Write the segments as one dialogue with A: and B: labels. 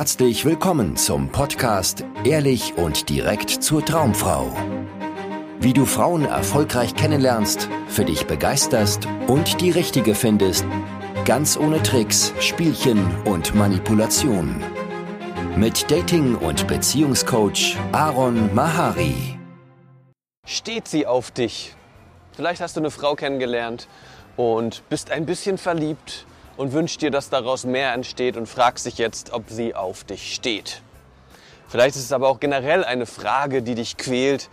A: Herzlich willkommen zum Podcast Ehrlich und direkt zur Traumfrau. Wie du Frauen erfolgreich kennenlernst, für dich begeisterst und die richtige findest, ganz ohne Tricks, Spielchen und Manipulation. Mit Dating- und Beziehungscoach Aaron Mahari.
B: Steht sie auf dich? Vielleicht hast du eine Frau kennengelernt und bist ein bisschen verliebt und wünschst dir, dass daraus mehr entsteht und fragst dich jetzt, ob sie auf dich steht. Vielleicht ist es aber auch generell eine Frage, die dich quält.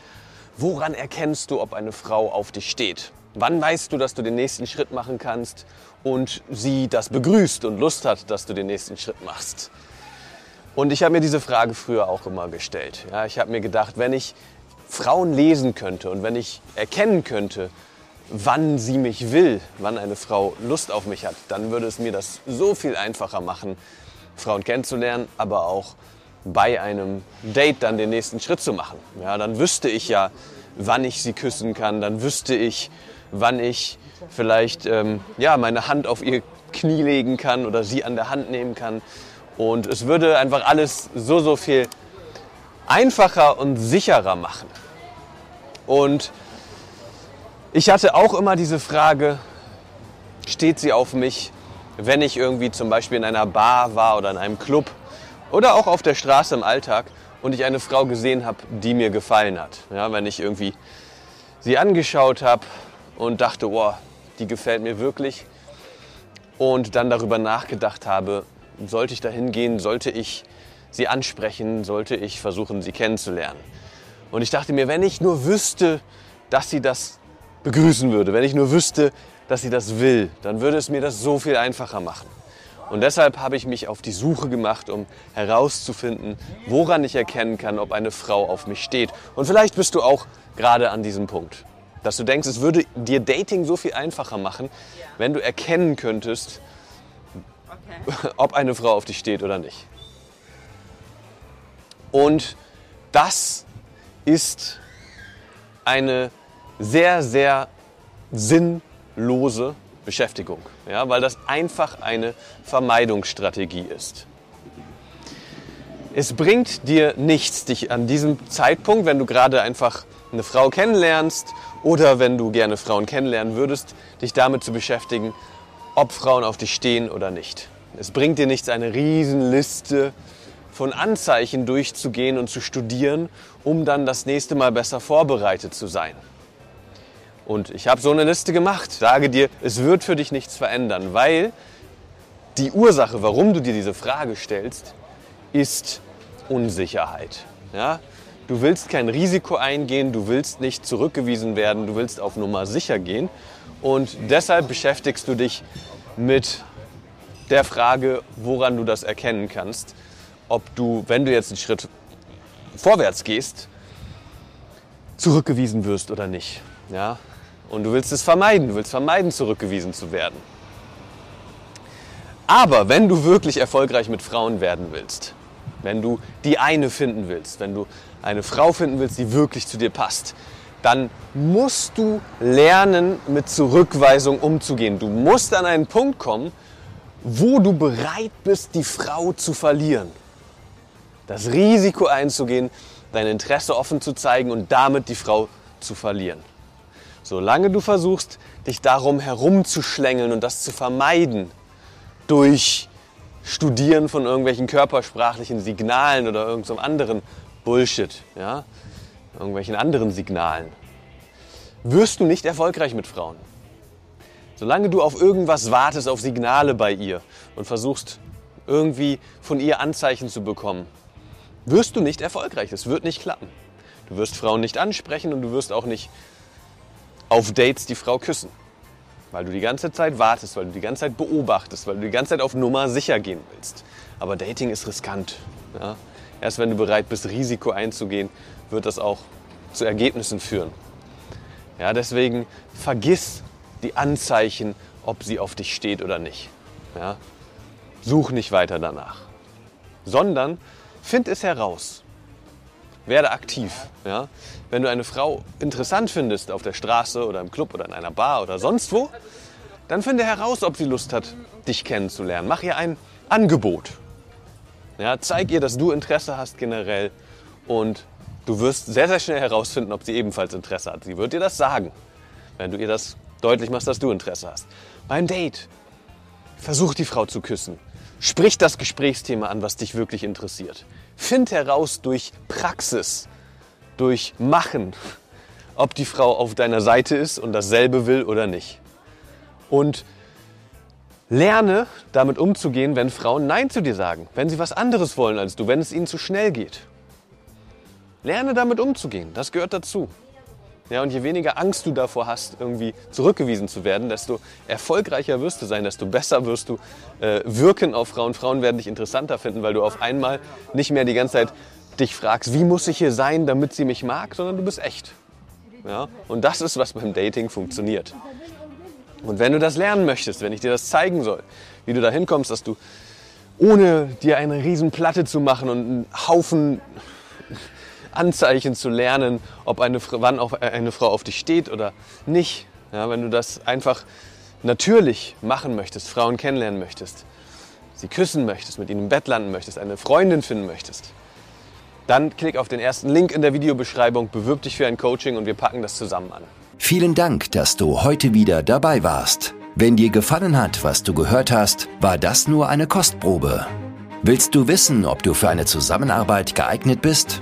B: Woran erkennst du, ob eine Frau auf dich steht? Wann weißt du, dass du den nächsten Schritt machen kannst und sie das begrüßt und Lust hat, dass du den nächsten Schritt machst? Und ich habe mir diese Frage früher auch immer gestellt. Ja, ich habe mir gedacht, wenn ich Frauen lesen könnte und wenn ich erkennen könnte, wann sie mich will, wann eine Frau Lust auf mich hat, dann würde es mir das so viel einfacher machen, Frauen kennenzulernen, aber auch bei einem Date dann den nächsten Schritt zu machen. Ja, dann wüsste ich ja, wann ich sie küssen kann, dann wüsste ich, wann ich vielleicht ähm, ja, meine Hand auf ihr Knie legen kann oder sie an der Hand nehmen kann. Und es würde einfach alles so, so viel einfacher und sicherer machen. Und ich hatte auch immer diese Frage, steht sie auf mich, wenn ich irgendwie zum Beispiel in einer Bar war oder in einem Club oder auch auf der Straße im Alltag und ich eine Frau gesehen habe, die mir gefallen hat. Ja, wenn ich irgendwie sie angeschaut habe und dachte, oh, die gefällt mir wirklich und dann darüber nachgedacht habe, sollte ich dahin gehen, sollte ich sie ansprechen, sollte ich versuchen, sie kennenzulernen. Und ich dachte mir, wenn ich nur wüsste, dass sie das begrüßen würde, wenn ich nur wüsste, dass sie das will, dann würde es mir das so viel einfacher machen. Und deshalb habe ich mich auf die Suche gemacht, um herauszufinden, woran ich erkennen kann, ob eine Frau auf mich steht. Und vielleicht bist du auch gerade an diesem Punkt, dass du denkst, es würde dir Dating so viel einfacher machen, wenn du erkennen könntest, okay. ob eine Frau auf dich steht oder nicht. Und das ist eine sehr, sehr sinnlose Beschäftigung, ja, weil das einfach eine Vermeidungsstrategie ist. Es bringt dir nichts, dich an diesem Zeitpunkt, wenn du gerade einfach eine Frau kennenlernst oder wenn du gerne Frauen kennenlernen würdest, dich damit zu beschäftigen, ob Frauen auf dich stehen oder nicht. Es bringt dir nichts, eine Riesenliste von Anzeichen durchzugehen und zu studieren, um dann das nächste Mal besser vorbereitet zu sein. Und ich habe so eine Liste gemacht. Sage dir, es wird für dich nichts verändern, weil die Ursache, warum du dir diese Frage stellst, ist Unsicherheit. Ja? Du willst kein Risiko eingehen, du willst nicht zurückgewiesen werden, du willst auf Nummer sicher gehen. Und deshalb beschäftigst du dich mit der Frage, woran du das erkennen kannst. Ob du, wenn du jetzt einen Schritt vorwärts gehst, zurückgewiesen wirst oder nicht. Ja? Und du willst es vermeiden, du willst vermeiden, zurückgewiesen zu werden. Aber wenn du wirklich erfolgreich mit Frauen werden willst, wenn du die eine finden willst, wenn du eine Frau finden willst, die wirklich zu dir passt, dann musst du lernen, mit Zurückweisung umzugehen. Du musst an einen Punkt kommen, wo du bereit bist, die Frau zu verlieren. Das Risiko einzugehen, dein Interesse offen zu zeigen und damit die Frau zu verlieren. Solange du versuchst, dich darum herumzuschlängeln und das zu vermeiden durch Studieren von irgendwelchen körpersprachlichen Signalen oder irgendeinem anderen Bullshit, ja, irgendwelchen anderen Signalen, wirst du nicht erfolgreich mit Frauen. Solange du auf irgendwas wartest, auf Signale bei ihr und versuchst irgendwie von ihr Anzeichen zu bekommen, wirst du nicht erfolgreich. Es wird nicht klappen. Du wirst Frauen nicht ansprechen und du wirst auch nicht auf Dates die Frau küssen. Weil du die ganze Zeit wartest, weil du die ganze Zeit beobachtest, weil du die ganze Zeit auf Nummer sicher gehen willst. Aber Dating ist riskant. Ja? Erst wenn du bereit bist, Risiko einzugehen, wird das auch zu Ergebnissen führen. Ja, deswegen vergiss die Anzeichen, ob sie auf dich steht oder nicht. Ja? Such nicht weiter danach. Sondern find es heraus. Werde aktiv. Ja? Wenn du eine Frau interessant findest auf der Straße oder im Club oder in einer Bar oder sonst wo, dann finde heraus, ob sie Lust hat, dich kennenzulernen. Mach ihr ein Angebot. Ja, zeig ihr, dass du Interesse hast generell und du wirst sehr, sehr schnell herausfinden, ob sie ebenfalls Interesse hat. Sie wird dir das sagen, wenn du ihr das deutlich machst, dass du Interesse hast. Beim Date, versuch die Frau zu küssen. Sprich das Gesprächsthema an, was dich wirklich interessiert. Find heraus durch Praxis, durch Machen, ob die Frau auf deiner Seite ist und dasselbe will oder nicht. Und lerne damit umzugehen, wenn Frauen Nein zu dir sagen, wenn sie was anderes wollen als du, wenn es ihnen zu schnell geht. Lerne damit umzugehen, das gehört dazu. Ja, und je weniger Angst du davor hast, irgendwie zurückgewiesen zu werden, desto erfolgreicher wirst du sein, desto besser wirst du äh, wirken auf Frauen. Frauen werden dich interessanter finden, weil du auf einmal nicht mehr die ganze Zeit dich fragst, wie muss ich hier sein, damit sie mich mag, sondern du bist echt. Ja? Und das ist, was beim Dating funktioniert. Und wenn du das lernen möchtest, wenn ich dir das zeigen soll, wie du da hinkommst, dass du ohne dir eine riesen Platte zu machen und einen Haufen Anzeichen zu lernen, ob eine, wann auch eine Frau auf dich steht oder nicht. Ja, wenn du das einfach natürlich machen möchtest, Frauen kennenlernen möchtest, sie küssen möchtest, mit ihnen im Bett landen möchtest, eine Freundin finden möchtest, dann klick auf den ersten Link in der Videobeschreibung, bewirb dich für ein Coaching und wir packen das zusammen an.
A: Vielen Dank, dass du heute wieder dabei warst. Wenn dir gefallen hat, was du gehört hast, war das nur eine Kostprobe. Willst du wissen, ob du für eine Zusammenarbeit geeignet bist?